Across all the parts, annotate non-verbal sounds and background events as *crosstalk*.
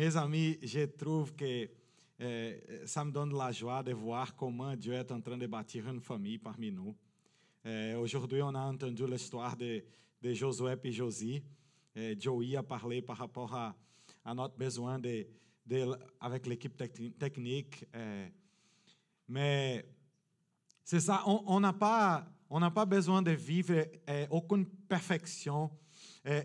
mes amis, je trouve que euh, ça me donne la joie de voir comment Dieu est en train de bâtir une famille parmi nous. Euh, Aujourd'hui, on a entendu l'histoire de, de Josué et Josie. Euh, Joey a parlé par rapport à, à notre besoin de, avec l'équipe techni- technique. euh, mais c'est ça, on n'a pas, on pas besoin de vivre aucune perfection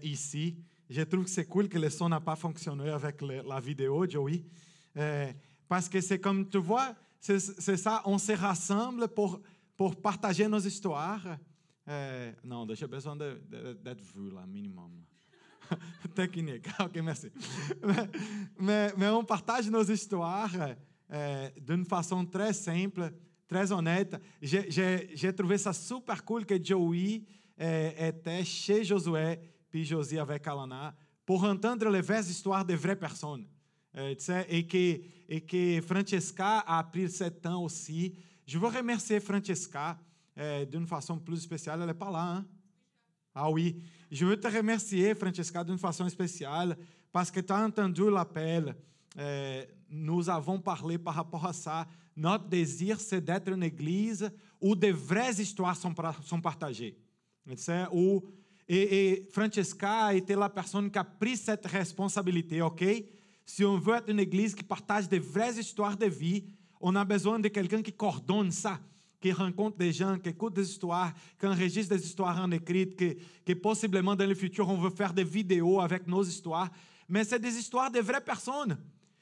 ici. Je trouve que c'est cool que le son n'a pas fonctionné avec la vidéo, Joey. Euh, parce que c'est comme, tu vois, c'est ça, on se rassemble pour, pour partager nos histoires. Euh, non, j'ai besoin de- de- d'être vu là, minimum. *laughs* Technique, *laughs* ok, merci. Mais, mais, on partage nos histoires euh, d'une façon très simple, très honnête. J'ai trouvé ça super cool que Joey euh, était chez Josué, puis Josie avec Alana, pour entendre les vraies histoires de vraies personnes. Euh, et, que, et que Francesca a pris ce temps aussi. Je veux remercier Francesca euh, d'une façon plus spéciale. Elle n'est pas là, hein? Ah oui, je veux te remercier, Francesca, d'une façon spéciale, parce que tu as entendu l'appel. Euh, nous avons parlé par rapport à ça. Notre désir, c'est d'être une église où de vraies histoires sont, partagées. Où, et, Francesca été la personne qui a pris cette responsabilité, OK? Si on veut être une église qui partage de vraies histoires de vie, on a besoin de quelqu'un qui coordonne ça qui rencontre des gens, qui écoute des histoires, qui enregistre des histoires en écrit, que, que possiblement dans le futur on veut faire des vidéos avec nos histoires. Mais c'est des histoires de vraies personnes.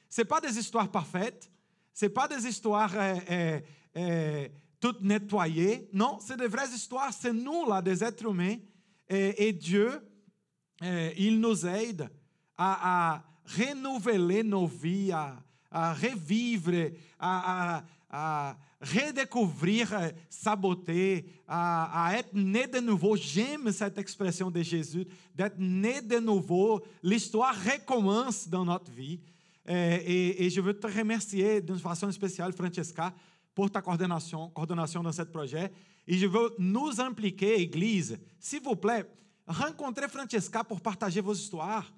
C'est pas des histoires parfaites. C'est pas des histoires euh, euh, euh, toutes nettoyées. Non, c'est des vraies histoires. C'est nous là, des êtres humains. Et, et Dieu, euh, il nous aide à, à renouveler nos vies, à, à revivre, à, à- redécouvrir euh, sa beauté, à, être né de nouveau. J'aime cette expression de Jésus, d'être né de nouveau. L'histoire recommence dans notre vie. Euh, et, et je veux te remercier d'une façon spéciale, Francesca, pour ta coordination, coordination dans ce projet. Et je veux nous impliquer, Église. S'il vous plaît, rencontrez Francesca pour partager vos histoires.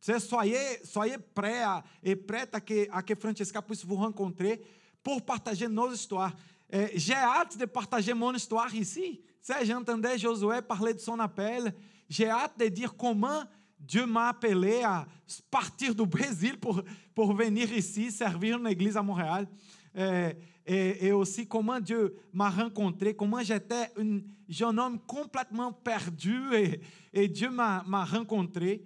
Soyez, soyez prêts et prêtes à que, à que Francesca puisse vous rencontrer pour partager nos histoires. Euh, J'ai hâte de partager mon histoire ici. J'entendais Josué parler de son appel. J'ai hâte de dire comment Dieu m'a appelé à partir du Brésil pour, pour venir ici servir une église à Montréal. Euh, et, aussi comment Dieu m'a rencontré, comment j'étais un jeune homme complètement perdu et, Dieu m'a rencontré.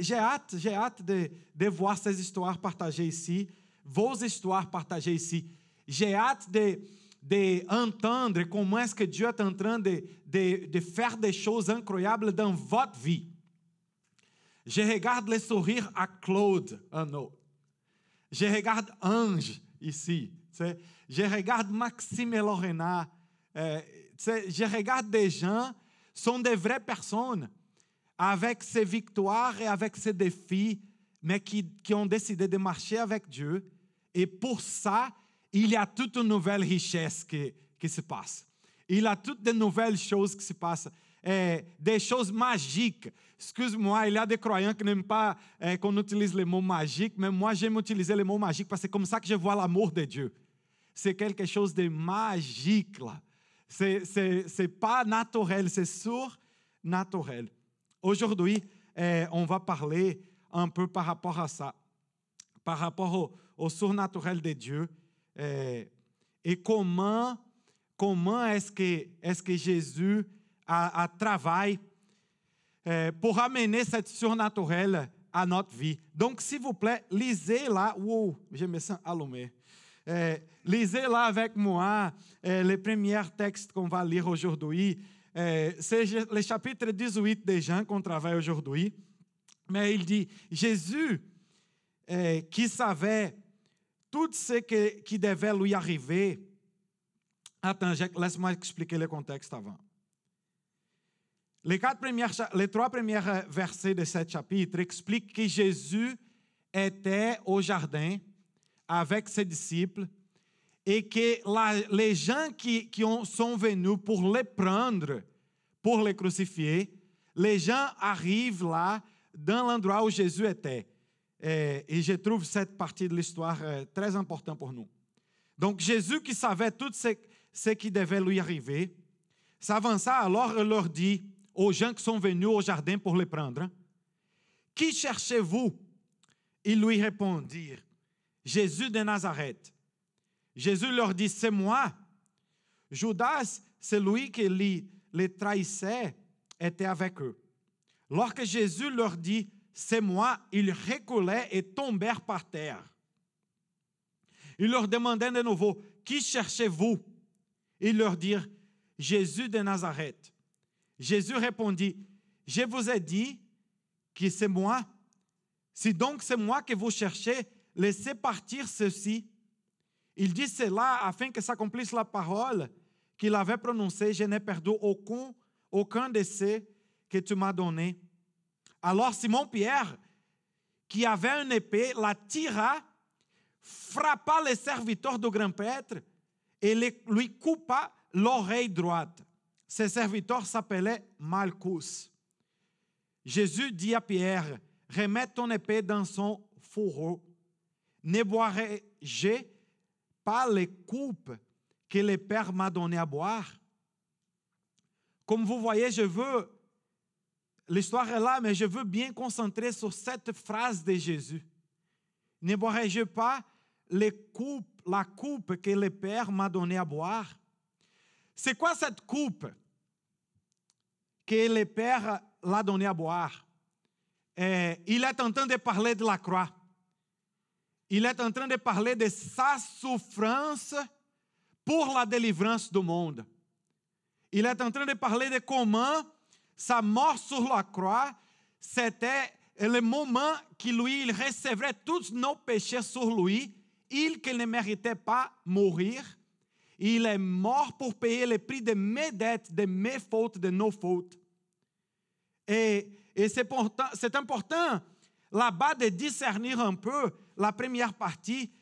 J'ai hâte, j'ai hâte de, voir ces histoires partagées ici, vos histoires partagées ici. J'ai hâte de, de comment est-ce que Dieu est en train de, de, faire des choses incroyables dans votre vie. Je regarde le sourire à Claude Arnaud. Je regarde Ange ici. Je regarde Maxime et Lorena. Euh, je regarde des gens, sont des vraies personnes, avec ses victoires et avec ses défis, mais qui, ont décidé de marcher avec Dieu. Et pour ça, il y a toute une nouvelle richesse qui, se passe. Il y a toutes de nouvelles choses qui se passent. Des choses magiques. Excuse-moi, il y a des croyants qui n'aiment pas eh, qu'on utilise le mot magique, mais moi j'aime utiliser le mot magique parce que c'est comme ça que je vois l'amour de Dieu. C'est quelque chose de magique là. C'est, pas naturel, c'est surnaturel. Aujourd'hui, eh, on va parler un peu par rapport à ça, par rapport au, au surnaturel de Dieu eh, et comment, comment est-ce que, est que Jésus a, travaille eh, pour amener cette surnaturel à notre vie. Donc, s'il vous plaît, lisez là. Wow, je me sens allumé. Eh, lisez là avec moi eh, le premier texte qu'on va lire aujourd'hui. Eh, c'est le chapitre 18 de Jean qu'on travaille aujourd'hui. Mais il dit, Jésus, eh, qui savait tout ce qui devait lui arriver. Attends, laisse-moi expliquer le contexte avant. Les, les trois premiers euh, versets de ce chapitre expliquent que Jésus était au jardin avec ses disciples et que les gens qui, qui ont- sont venus pour les prendre, pour les crucifier, les gens arrivent là, dans l'endroit où Jésus était. Et, je trouve cette partie de l'histoire euh, très importante pour nous. Donc Jésus qui savait tout ce, ce qui devait lui arriver, s'avança alors et leur dit aux gens qui sont venus au jardin pour le prendre, Qui cherchez-vous Ils lui répondirent, Jésus de Nazareth. Jésus leur dit, c'est moi. Judas, celui qui les, trahissait, était avec eux. Lorsque Jésus leur dit, c'est moi, ils reculaient et tombèrent par terre. Il leur demandait de nouveau, qui cherchez-vous? Ils leur dirent, Jésus de Nazareth. Jésus répondit, je vous ai dit que c'est moi. Si donc c'est moi que vous cherchez, laissez partir ceci. Il dit cela afin que s'accomplisse la parole qu'il avait prononcée. Je n'ai perdu aucun, aucun de ceux que tu m'as donné. Alors Simon-Pierre, qui avait une épée, la tira, frappa le serviteur du grand prêtre et lui coupa l'oreille droite. Ce serviteur s'appelait Malchus. Jésus dit à Pierre, remets ton épée dans son fourreau. Ne boirai-je pas les coupes que le Père m'a donné à boire? Comme vous voyez, je veux, l'histoire est là, mais je veux bien concentrer sur cette phrase de Jésus. Ne boirai-je pas les coupes, la coupe que le Père m'a donné à boire? C'est quoi cette coupe que le Père l'a donné à boire? Et il est en train de parler de la croix. Il est en train de parler de sa souffrance pour la délivrance du monde. Il est en train de parler de comment sa mort sur la croix, c'était le moment qui lui, il recevrait tous nos péchés sur lui, il qui ne méritait pas mourir, il est mort pour payer le prix de mes dettes, de mes fautes, de nos fautes. Et, et c'est important là-bas de discernir un peu la première partie.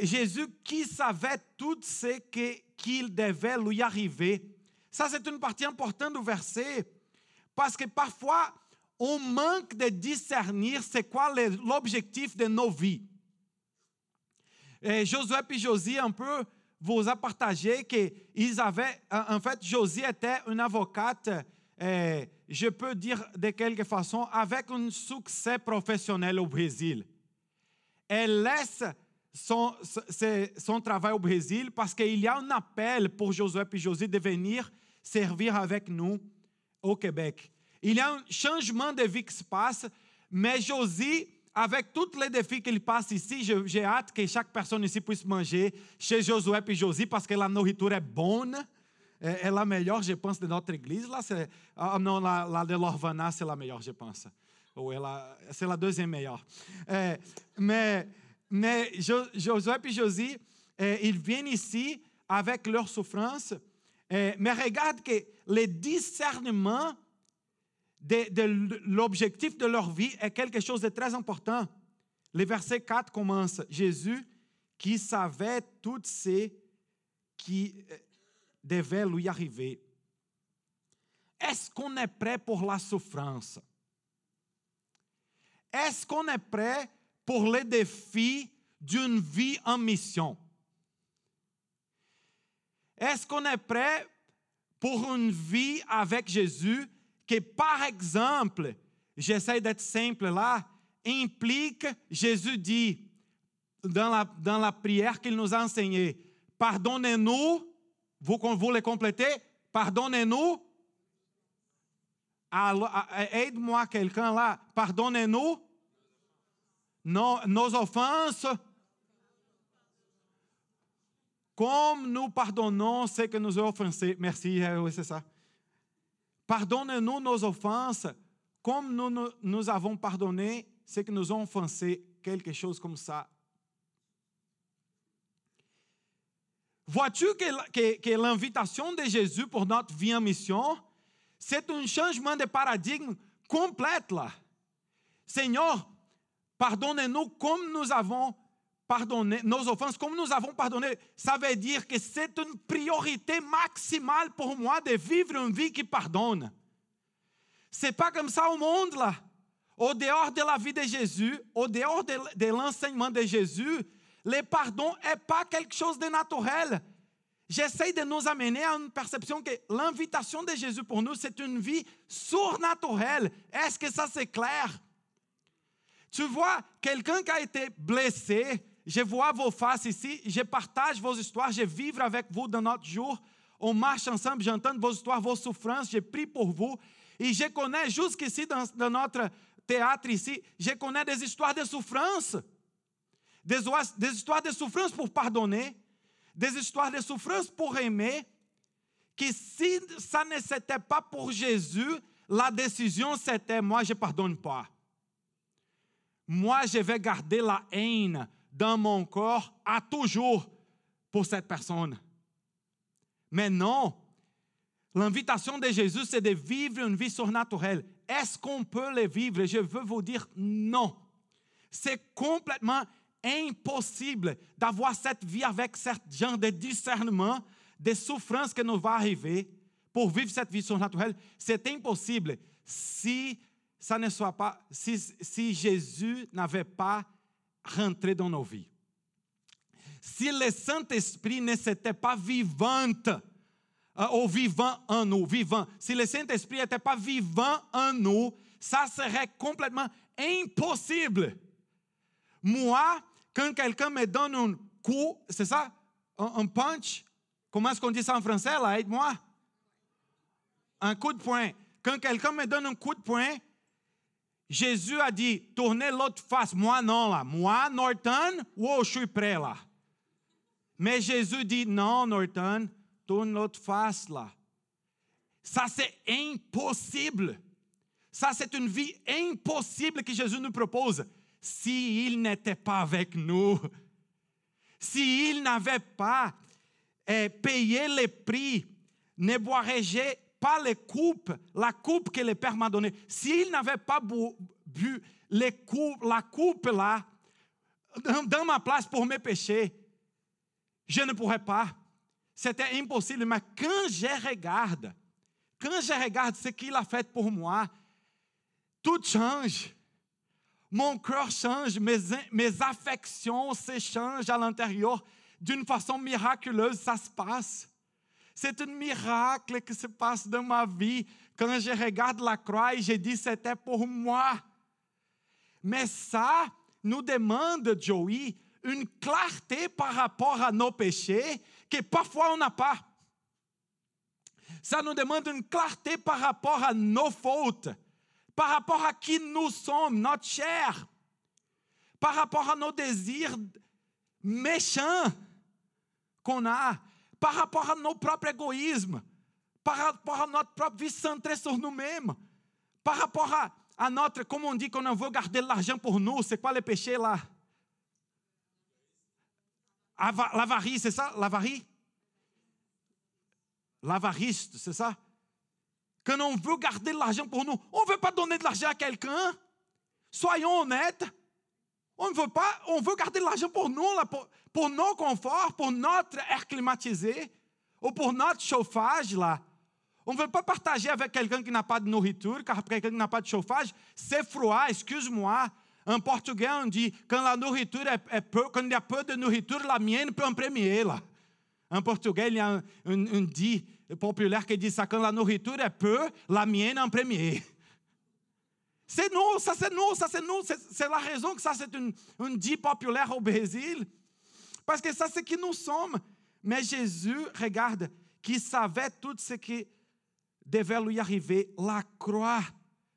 Jésus qui savait tout ce qu'il devait lui arriver. Ça, c'est une partie importante du verset. Parce que parfois, on manque de discernir c'est quoi l'objectif de nos vies. Et Josué et Josie, un peu, vous a partagé qu'ils avaient, en fait, Josie était une avocate, je peux dire de quelque façon, avec un succès professionnel au Brésil. Elle laisse son, son travail au Brésil parce qu'il y a un appel Josué et Josie de venir servir avec nous au Québec. Y a un changement de vie qui se passe, mais Josie avec tous les défis qu'il passe ici, j'ai hâte que chaque personne ici puisse manger chez Josué et Josie parce que la nourriture est bonne. É, la meilleure, je pense, de notre église. Là, non, la, la de Lorvana, c'est la meilleure, je pense. Ou c'est la deuxième meilleure. Mais, mais et Josie, ils viennent ici avec leur souffrance. mais regarde que le discernement de, de l'objectif de leur vie est quelque chose de très important. Le verset 4 commence, Jésus qui savait tout ce qui devait lui arriver. Est-ce qu'on est prêt pour la souffrance? Est-ce qu'on est prêt pour les défis d'une vie en mission? Est-ce qu'on est prêt pour une vie avec Jésus que, par exemple, j'essaie d'être simple là, implique, Jésus dit dans la, prière qu'il nous a enseignée, pardonnez-nous, vous, vous le complétez, pardonnez-nous, aide-moi quelqu'un là, pardonnez-nous nos, nos offenses, comme nous pardonnons ceux que nous ont offensés. Merci, oui, c'est ça. Pardonne-nous nos offenses, comme nous, nous avons pardonné ceux qui nous ont offensés, quelque chose comme ça. Vois-tu que, que, que l'invitation de Jésus pour notre vie en mission, c'est un changement de paradigme complet là. Seigneur, pardonne-nous comme nous avons pardonner nos offenses comme nous avons pardonné, ça veut dire que c'est une priorité maximale pour moi de vivre une vie qui pardonne. C'est pas comme ça au monde là. au dehors de la vie de Jésus, au dehors de, l'enseignement de Jésus, le pardon n'est pas quelque chose de naturel. J'essaie de nous amener à une perception que l'invitation de Jésus pour nous, c'est une vie surnaturelle. Est-ce que ça c'est clair? Tu vois, quelqu'un qui a été blessé, je vois vos faces ici, je partage vos histoires, je vivre avec vous dans notre jour, on marche ensemble, j'entends vos histoires, vos souffrances, je prie pour vous. Et je connais jusqu'ici dans, dans notre théâtre ici, je connais des histoires de souffrance, des, des histoires de souffrance pour pardonner, des histoires de souffrance pour aimer, que si ça ne s'était pas pour Jésus, la décision c'était moi je ne pardonne pas. Moi je vais garder la haine dans mon corps à toujours pour cette personne. Mais non, l'invitation de Jésus c'est de vivre une vie surnaturelle. Est-ce qu'on peut le vivre? Je veux vous dire non. C'est complètement impossible d'avoir cette vie avec ce genre de discernement des souffrances que nous va arriver pour vivre cette vie surnaturelle. C'est impossible si ça ne soit pas, si, Jésus n'avait pas rentré dans nos vies. Si le Saint-Esprit ne s'était pas vivante, euh, ou vivant en nous, vivant. Si le Saint-Esprit n'était pas vivant en nous, ça serait complètement impossible. Moi, quand quelqu'un me donne un coup, c'est ça? Un, punch? Comment est-ce qu'on dit ça en français, là? Aide-moi. Un coup de poing. Quand quelqu'un me donne un coup de poing, Jésus a dit, tournez l'autre face. Moi, non, là. Moi, Norton, wow, je suis prêt, là. Mais Jésus dit, non, Norton, tourne l'autre face, là. Ça, c'est impossible. Ça, c'est une vie impossible que Jésus nous propose s'il n'était pas avec nous, s'il n'avait pas eh, payé le prix, ne boirais-je pas les coupes, la coupe que le Père m'a donnée, s'il n'avait pas bu, la coupe là, dans ma place pour mes péchés, je ne pourrais pas. C'était impossible, mais quand je regarde, quand je regarde ce qu'il a fait pour moi, tout change mon cœur change, mes, mes affections s'échangent à l'intérieur d'une façon miraculeuse, ça se passe. C'est un miracle qui se passe dans ma vie quand je regarde la croix je dis c'était pour moi. Mais ça nous demande, Joey, une clarté par rapport à nos péchés que parfois on n'a pas. Ça nous demande une clarté par rapport à nos fautes par rapport à qui nous sommes, notre chair, par rapport à nos désirs méchants qu'on a, par rapport à nos propres égoïsmes, par rapport à notre propre vie centrée sur nous-mêmes, par rapport à, à notre, comme on dit qu'on veut garder l'argent pour nous, c'est quoi le péché là L'avarie, c'est ça L'avarie L'avarice, c'est ça quand on veut garder l'argent pour nous, on ne veut pas donner de l'argent à quelqu'un. Soyons honnêtes. On ne veut pas, on veut garder l'argent pour nous, pour, nos conforts, pour notre air climatisé, ou pour notre chauffage. Là. On ne veut pas partager avec quelqu'un qui n'a pas de nourriture, car quelqu'un qui n'a pas de chauffage, c'est froid, excuse-moi. En portugais, on dit, quand la nourriture est, peu, quand il y a peu de nourriture, la mienne peut en premier. Là. En portugais, il y a un, un, un dit, populaire qui dit ça, quand la nourriture est peu, la mienne en premier. C'est nous, ça c'est nous, ça c'est nous. C'est la raison que ça c'est une dit populaire au Brésil. Parce que ça c'est qui nous sommes. Mais Jésus, regarde, qui savait tout ce qui devait lui arriver. La croix,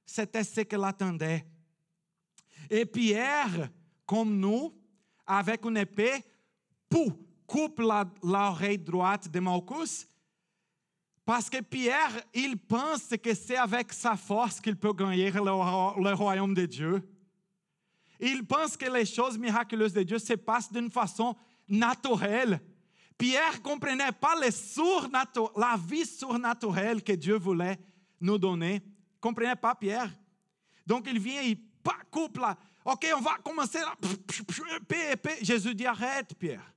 c'était ce qu'il attendait. Et Pierre, comme nous, avec une épée, coupe l'oreille droite de Malchus parce que Pierre, il pense que c'est avec sa force qu'il peut gagner le, royaume de Dieu. Il pense que les choses miraculeuses de Dieu se passent d'une façon naturelle. Pierre comprenait pas la vie surnaturelle que Dieu voulait nous donner. Comprenait pas Pierre? Donc il vient, il coupe là. Ok, on va commencer là. Jésus dit arrête, Pierre.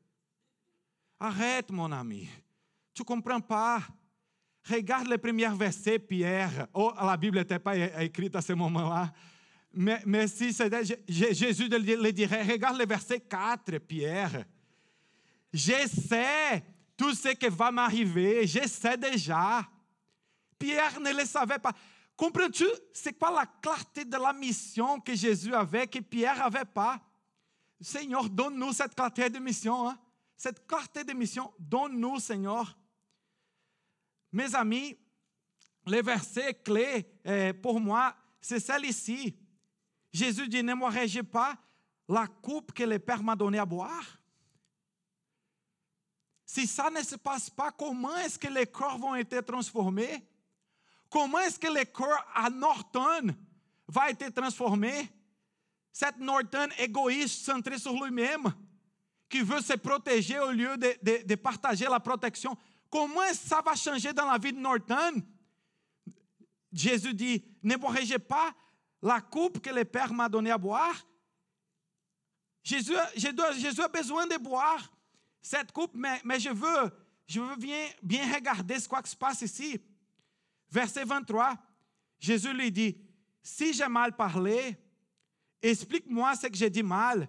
Arrête, mon ami. Tu comprends pas? Regarde le premier verset, Pierre. Oh, la Bible n'était pas écrite à ce moment-là. mais, si Jésus le dirait, regarde le verset 4, Pierre. Je sais tout ce qui va m'arriver, je sais déjà. Pierre ne le savait pas. Comprends-tu, c'est quoi la clarté de la mission que Jésus avait, que Pierre n'avait pas? Seigneur, donne-nous cette clarté de mission. Hein? Cette clarté de mission, donne-nous, Seigneur. Mes amis, le verset clé euh, pour moi, c'est celle-ci. Jésus dit, ne mourrai-je pas? La coupe que le Père m'a donnée à boire? Si ça ne se passe pas, comment est-ce que les corps vont être transformés? Comment est-ce que le corps à Norton va être transformé? Cet Norton égoïste, centré sur lui-même, qui veut se protéger au lieu de partager la protection. Comment ça va changer dans la vie de Norton? Jésus dit, ne boirez pas la coupe que le Père m'a donnée à boire? Jésus, a besoin de boire cette coupe, mais, je veux, bien, bien regarder ce qui se passe ici. Verset 23, Jésus lui dit, si j'ai mal parlé, explique-moi ce que j'ai dit mal.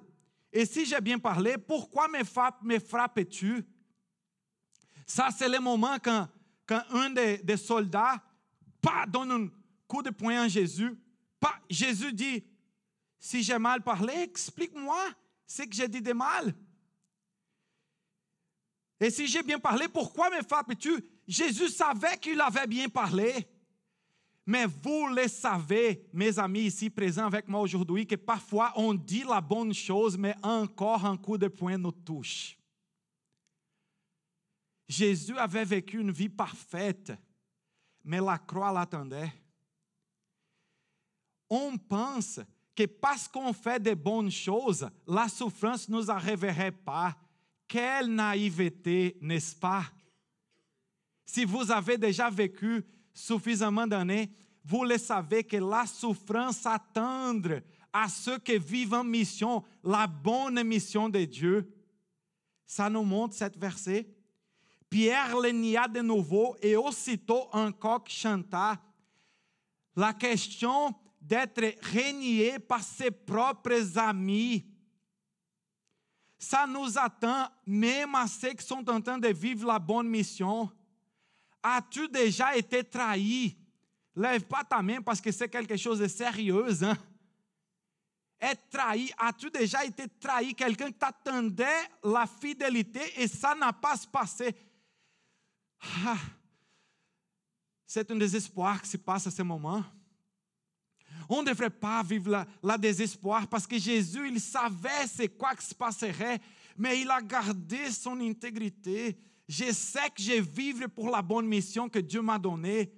Et si j'ai bien parlé, pourquoi me, me frappes-tu? Ça, c'est le moment quand, un des, des soldats pas, donne un coup de poing à Jésus. Pas, Jésus dit, si j'ai mal parlé, explique-moi ce que j'ai dit de mal. Et si j'ai bien parlé, pourquoi me frappes-tu? Jésus savait qu'il avait bien parlé. Mais vous le savez, mes amis ici présents avec moi aujourd'hui, que parfois on dit la bonne chose, mais encore un coup de poing nous touche. Jésus avait vécu une vie parfaite, mais la croix l'attendait. On pense que parce qu'on fait de bonnes choses, la souffrance ne nous arriverait pas. Quelle naïveté, n'est-ce pas? Si vous avez déjà vécu suffisamment d'années, vous le savez que la souffrance attend à ceux qui vivent en mission, la bonne mission de Dieu. Ça nous montre cette verset. Pierre le nia de nouveau et aussitôt coq chanta. La question d'être renié par ses propres amis ça nous attend même à ceux qui sont en train de vivre la bonne mission. As-tu déjà été trahi? Lève pas ta main parce que c'est quelque chose de sérieux. Hein? Être trahi, as-tu déjà été trahi? Quelqu'un qui t'attendait la fidélité et ça n'a pas se passé. Ah, c'est un désespoir qui se passe à ce moment. On ne devrait pas vivre la, désespoir parce que Jésus, il savait c'est quoi qui se passerait, mais il a gardé son intégrité. Je sais que je vivre pour la bonne mission que Dieu m'a donnée.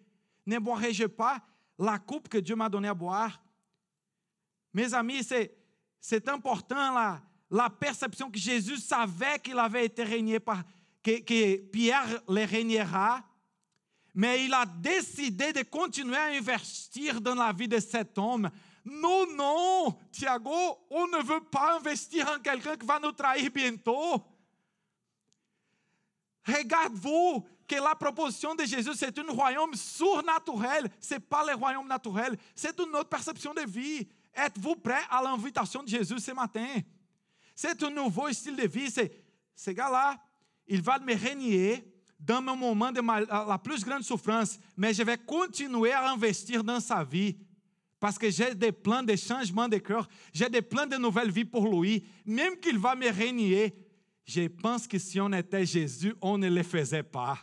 Ne boirai-je pas la coupe que Dieu m'a donnée à boire? Mes amis, c'est important la, la perception que Jésus savait qu'il avait été régné par, que, Pierre le régnera mais il a décidé de continuer à investir dans la vie de cet homme. Non, non, Thiago, on ne veut pas investir en quelqu'un qui va nous trahir bientôt. Regarde-vous que la proposition de Jésus, c'est un royaume surnaturel. Ce n'est pas le royaume naturel, c'est une autre perception de vie. Êtes-vous prêt à l'invitation de Jésus ce matin? C'est un nouveau style de vie. C'est, ce gars-là, il va me régner dans mon moment de la plus grande souffrance, mais je vais continuer à investir dans sa vie. Parce que j'ai des plans de changement de cœur, j'ai des plans de nouvelle vie pour lui. Même qu'il va me régner, je pense que si on était Jésus, on ne le faisait pas.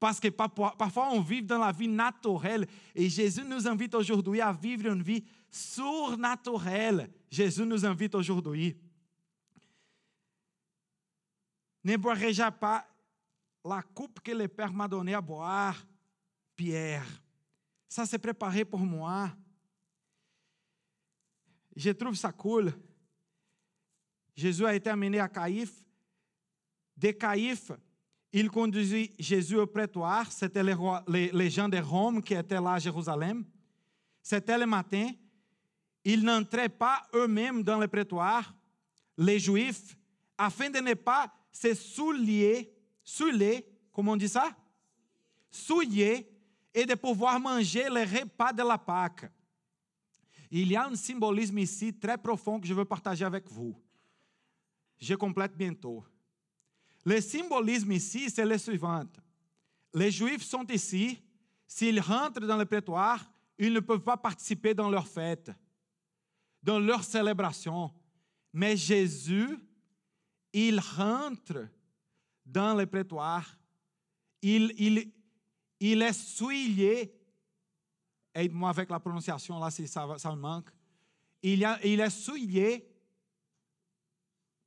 Parce que parfois on vit dans la vie naturelle et Jésus nous invite aujourd'hui à vivre une vie surnaturelle. Jésus nous invite aujourd'hui. Ne boirai-je pas la coupe que le Père m'a donnée à boire, Pierre, ça s'est préparé pour moi. Je trouve ça cool. Jésus a été amené à Caïphe. De Caïphe, il conduisit Jésus au prétoire. C'était les, les, gens de Rome qui étaient là à Jérusalem. C'était le matin. Ils n'entraient pas eux-mêmes dans le prétoire, les Juifs, afin de ne pas se soulier souiller, comment on dit ça? Souiller et de pouvoir manger les repas de la Pâque. Il y a un symbolisme ici très profond que je veux partager avec vous. Je complète bientôt. Le symbolisme ici, c'est le suivant. Les Juifs sont ici. S'ils rentrent dans le prétoire, ils ne peuvent pas participer dans leur fête, dans leur célébration. Mais Jésus, il rentre dans le prétoire. Il, est souillé. Aide-moi avec la prononciation là ça, me manque. Il, est souillé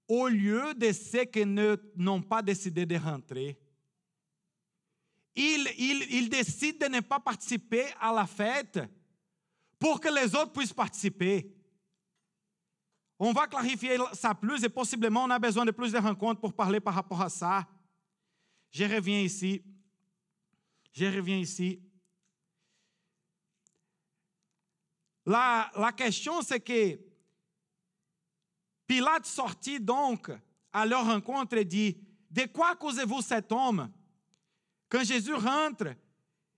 au lieu de ceux qui n'ont pas décidé de rentrer. Il, décide de ne pas participer à la fête pour que les autres puissent participer. On va clarifier ça plus et possiblement on a besoin de plus de rencontres pour parler par rapport à ça. Je reviens ici. Je reviens ici. La, la question, c'est que Pilate sortit donc à leur rencontre et dit, de quoi accusez-vous cet homme? Quand Jésus rentre,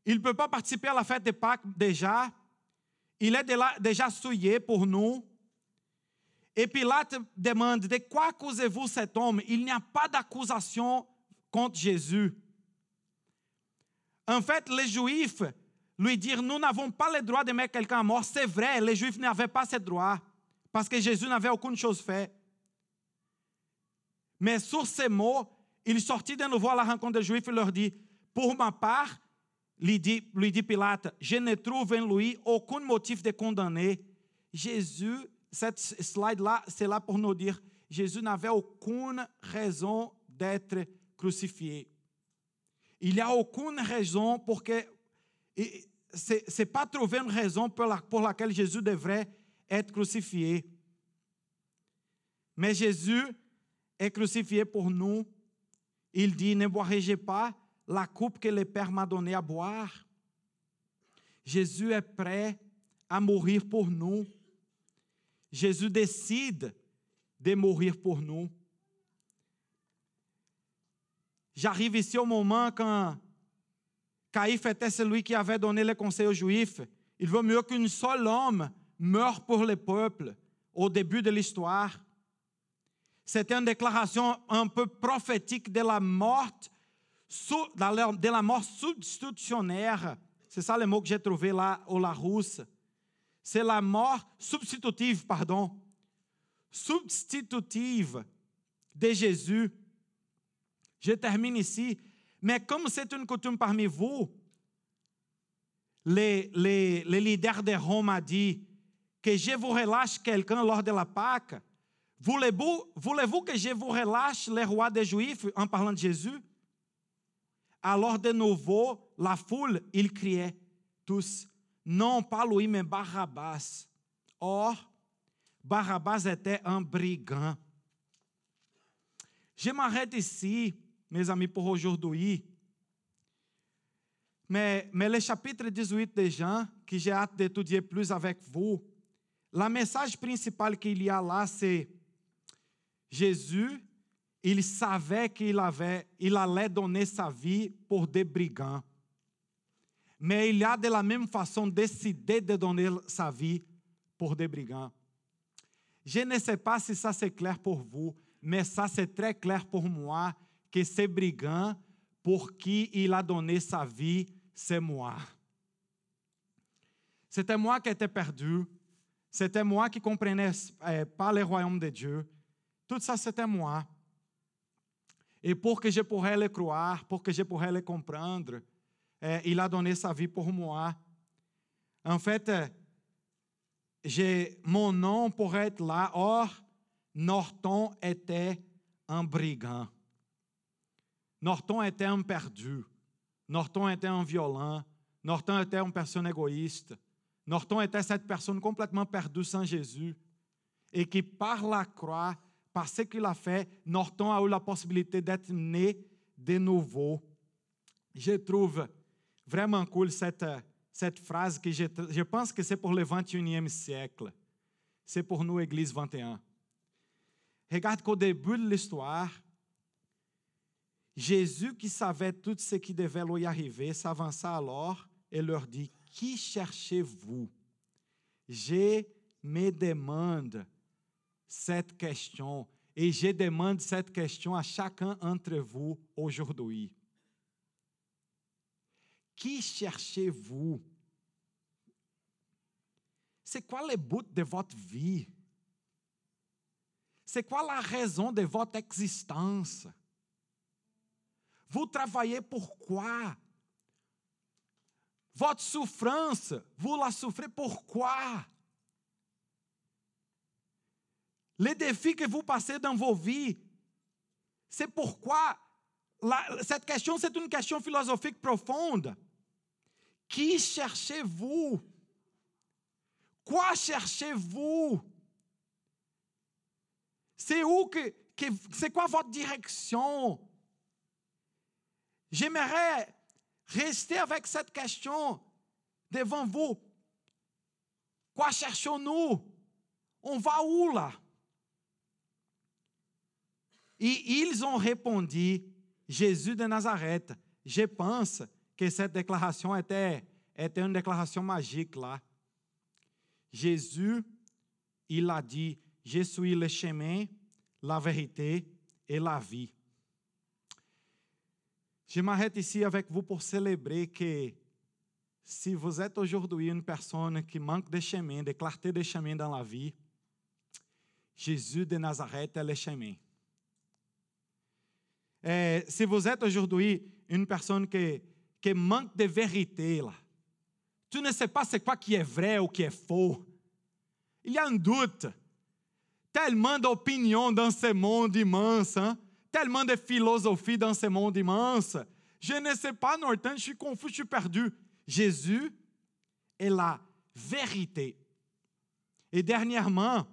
il ne peut pas participer à la fête de Pâques déjà. Il est déjà souillé pour nous. Et Pilate demande, de quoi accusez-vous cet homme? Il n'y a pas d'accusation contre Jésus. En fait, les Juifs lui dirent, nous n'avons pas le droit de mettre quelqu'un à mort. C'est vrai, les Juifs n'avaient pas ce droit, parce que Jésus n'avait aucune chose fait. Mais sur ces mots, il sortit de nouveau à la rencontre des Juifs et leur dit, pour ma part, lui dit, lui dit Pilate, je ne trouve en lui aucun motif de condamner. Jésus, cette slide-là, c'est là pour nous dire, Jésus n'avait aucune raison d'être crucifié. Il n'y a aucune raison pour que... Ce n'est pas trouver une raison pour, pour laquelle Jésus devrait être crucifié. Mais Jésus est crucifié pour nous. Il dit, ne boirai-je pas la coupe que le Père m'a donnée à boire? Jésus est prêt à mourir pour nous. Jésus décide de mourir pour nous. J'arrive ici au moment quand Caïphe était celui qui avait donné le conseil aux Juifs. Il vaut mieux qu'un seul homme meure pour le peuple au début de l'histoire. C'était une déclaration un peu prophétique de la mort, de substitutionnaire. C'est ça le mot que j'ai trouvé là au Larousse. C'est la mort substitutive, pardon. Substitutive de Jésus je termine ici. Mais comme c'est une coutume parmi vous, les, les, les leaders de Rome ont dit que je vous relâche quelqu'un lors de la Pâque. Voulez-vous voulez que je vous relâche le roi des Juifs en parlant de Jésus? Alors de nouveau, la foule, ils criaient tous, non pas lui, mais Barabbas. Or, Barabbas était un brigand. Je m'arrête ici mes amis, pour aujourd'hui. Mais, mais le chapitre 18 de Jean, que j'ai hâte d'étudier plus avec vous, la message principale qu'il y a là, c'est Jésus, il savait qu'il avait, il allait donner sa vie pour des brigands. Mais il a de la même façon décidé de donner sa vie pour des brigands. Je ne sais pas si ça c'est clair pour vous, mais ça c'est très clair pour moi que ce brigand pour qui il a donné sa vie, c'est moi. C'était moi qui étais perdu. C'était moi qui ne comprenais eh, pas le royaume de Dieu. Tout ça, c'était moi. Et pour que je pourrais le croire, pour que je pourrais le comprendre, il a donné sa vie pour moi. En fait, j'ai, mon nom pourrait être là. Or, Norton était un brigand. Norton était un perdu. Norton était un violent. Norton était une personne égoïste. Norton était cette personne complètement perdue sans Jésus. Et qui, par la croix, par ce qu'il a fait, Norton a eu la possibilité d'être né de nouveau. Je trouve vraiment cool cette, cette phrase que je, je pense que c'est pour le 21e siècle. C'est pour nous, Église 21. Regarde qu'au début de l'histoire, Jésus, qui savait tout ce qui devait lui arriver, s'avança alors et leur dit, Qui cherchez-vous J'ai me demande cette question et je demande cette question à chacun d'entre vous aujourd'hui. Qui cherchez-vous? C'est quoi le but de votre vie? C'est quoi la raison de votre existence? Vous travaillez pourquoi? Votre souffrance, vous la souffrez pourquoi? Les défis que vous passez dans vos vies, c'est pourquoi la, cette question, c'est une question philosophique profonde. Qui cherchez-vous? Quoi cherchez-vous? C'est où que, c'est quoi votre direction? J'aimerais rester avec cette question devant vous. Quoi cherchons-nous? On va où là? Et ils ont répondu, Jésus de Nazareth. Je pense cette déclaration était, une déclaration magique là. Jésus, il a dit, je suis le chemin, la vérité et la vie. Je m'arrête ici avec vous pour célébrer que si vous êtes aujourd'hui une personne qui manque de chemin, de clarté de chemin dans la vie, Jésus de Nazareth est le chemin. Et si vous êtes aujourd'hui une personne qui, qui manque de vérité, là, tu ne sais pas c'est quoi qui est vrai ou qui est faux. Il y a un doute. Tellement d'opinions dans ce monde immense, hein? tellement de philosophie dans ce monde immense. Je ne sais pas, Norton, je suis confus, je suis perdu. Jésus est la vérité. Et dernièrement,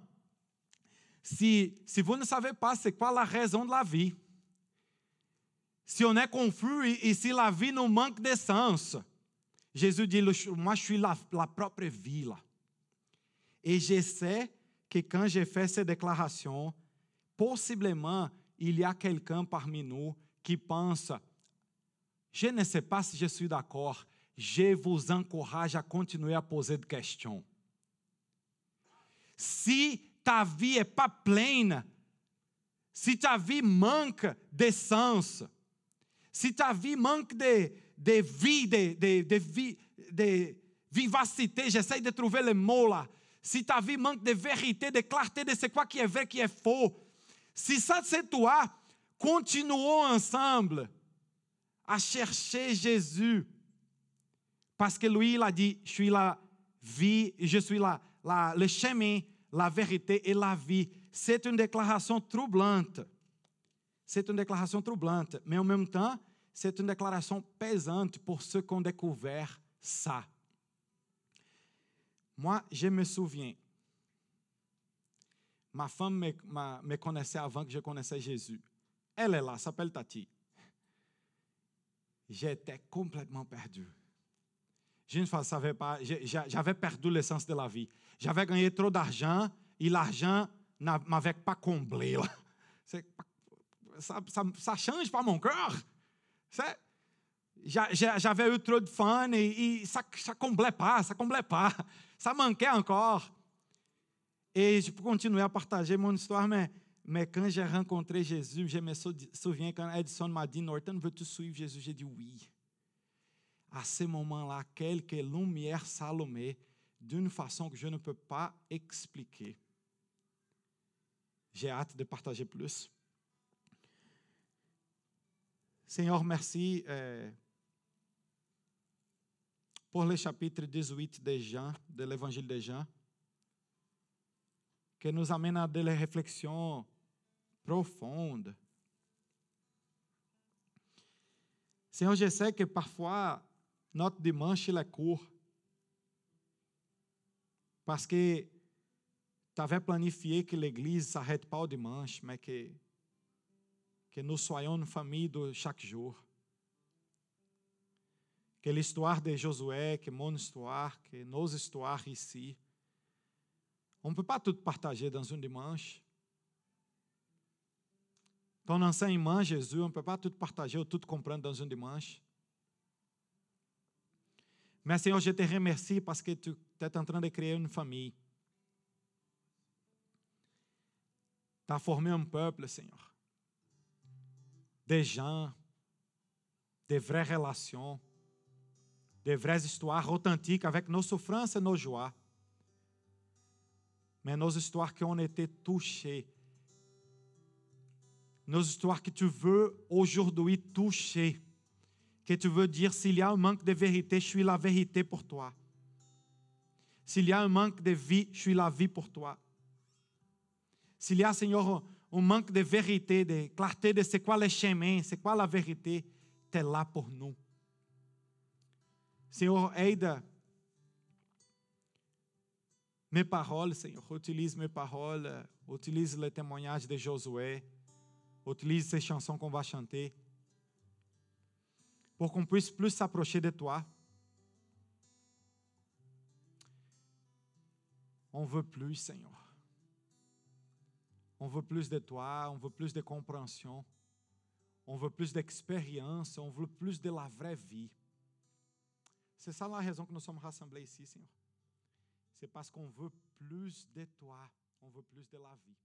si, si vous ne savez pas c'est quoi la raison de la vie, si on est confus et, et, si la vie nous manque de sens, Jésus dit, moi je suis la, la propre vie là. Je sais que quand j'ai fait ces déclarations, possiblement il y a quelqu'un parmi nous qui pense, je ne sais pas si je suis d'accord, je vous encourage à continuer à poser des questions. Si ta vie n'est pas pleine, si ta vie manque de sens, si ta vie manque de, de vie, de, de, de, de vivacité, j'essaie de trouver le mot là, si ta vie manque de vérité, de clarté de ce quoi qui est vrai, qui est faux, si ça c'est toi, continuons ensemble à chercher Jésus. Parce que lui, il a dit, je suis la vie, je suis la, le chemin, la vérité et la vie. C'est une déclaration troublante. C'est une déclaration troublante, mais en même temps, c'est une déclaration pesante pour ceux qui ont découvert ça. Moi, je me souviens, ma femme me, connaissait avant que je connaissais Jésus. Elle est là, s'appelle Tati. J'étais complètement perdu. Je ne savais pas, j'avais perdu l'essence de la vie. J'avais gagné trop d'argent et l'argent ne m'avait pas comblé. Là. *laughs* Ça, change pas mon cœur. J'avais eu trop de fun et, ça ne comblait pas, ça comblait pas. Ça manquait encore. Et je continuer à partager mon histoire, mais, mais quand j'ai rencontré Jésus, je me souviens quand Edson m'a dit, Norton, veux-tu suivre Jésus? J'ai dit oui. À ce moment-là, quelques lumières s'allumaient d'une façon que je ne peux pas expliquer. J'ai hâte de partager plus. Seigneur, merci euh, pour le chapitre 18 de Jean, de l'évangile de Jean, qui nous amène à des réflexions profondes. Senhor, je sais que parfois notre dimanche est court, parce que tu avais planifié que l'église s'arrête pas au dimanche, mais que que nous soyons une famille de chaque jour. Que l'histoire de Josué, que mon histoire, que nos histoires ici, on ne peut pas tout partager dans un dimanche. Ton enseignement, Jésus, on ne peut pas tout partager ou tout comprendre dans un dimanche. Mais Seigneur, je te remercie parce que tu es en train de créer une famille. Tu as formé un peuple, Seigneur. Des gens, des vraies relations, des vraies histoires authentiques avec nos souffrances et nos joies. Mais nos histoires qui ont été touchées. Nos histoires que tu veux aujourd'hui toucher. Que tu veux dire, s'il y a un manque de vérité, je suis la vérité pour toi. S'il y a un manque de vie, je suis la vie pour toi. S'il y a, Seigneur, un manque de vérité, de clarté de c'est quoi le chemin, c'est quoi la vérité, tu es là pour nous. Senhor, aide mes paroles, Senhor. Utilise mes paroles, utilise le témoignage de Josué, utilise ces chansons qu'on va chanter, pour qu'on puisse plus s'approcher de toi. On veut plus, Seigneur. On veut plus de toi, on veut plus de compréhension, on veut plus d'expérience, on veut plus de la vraie vie. C'est ça la raison que nous sommes rassemblés ici, Seigneur. C'est parce qu'on veut plus de toi, on veut plus de la vie.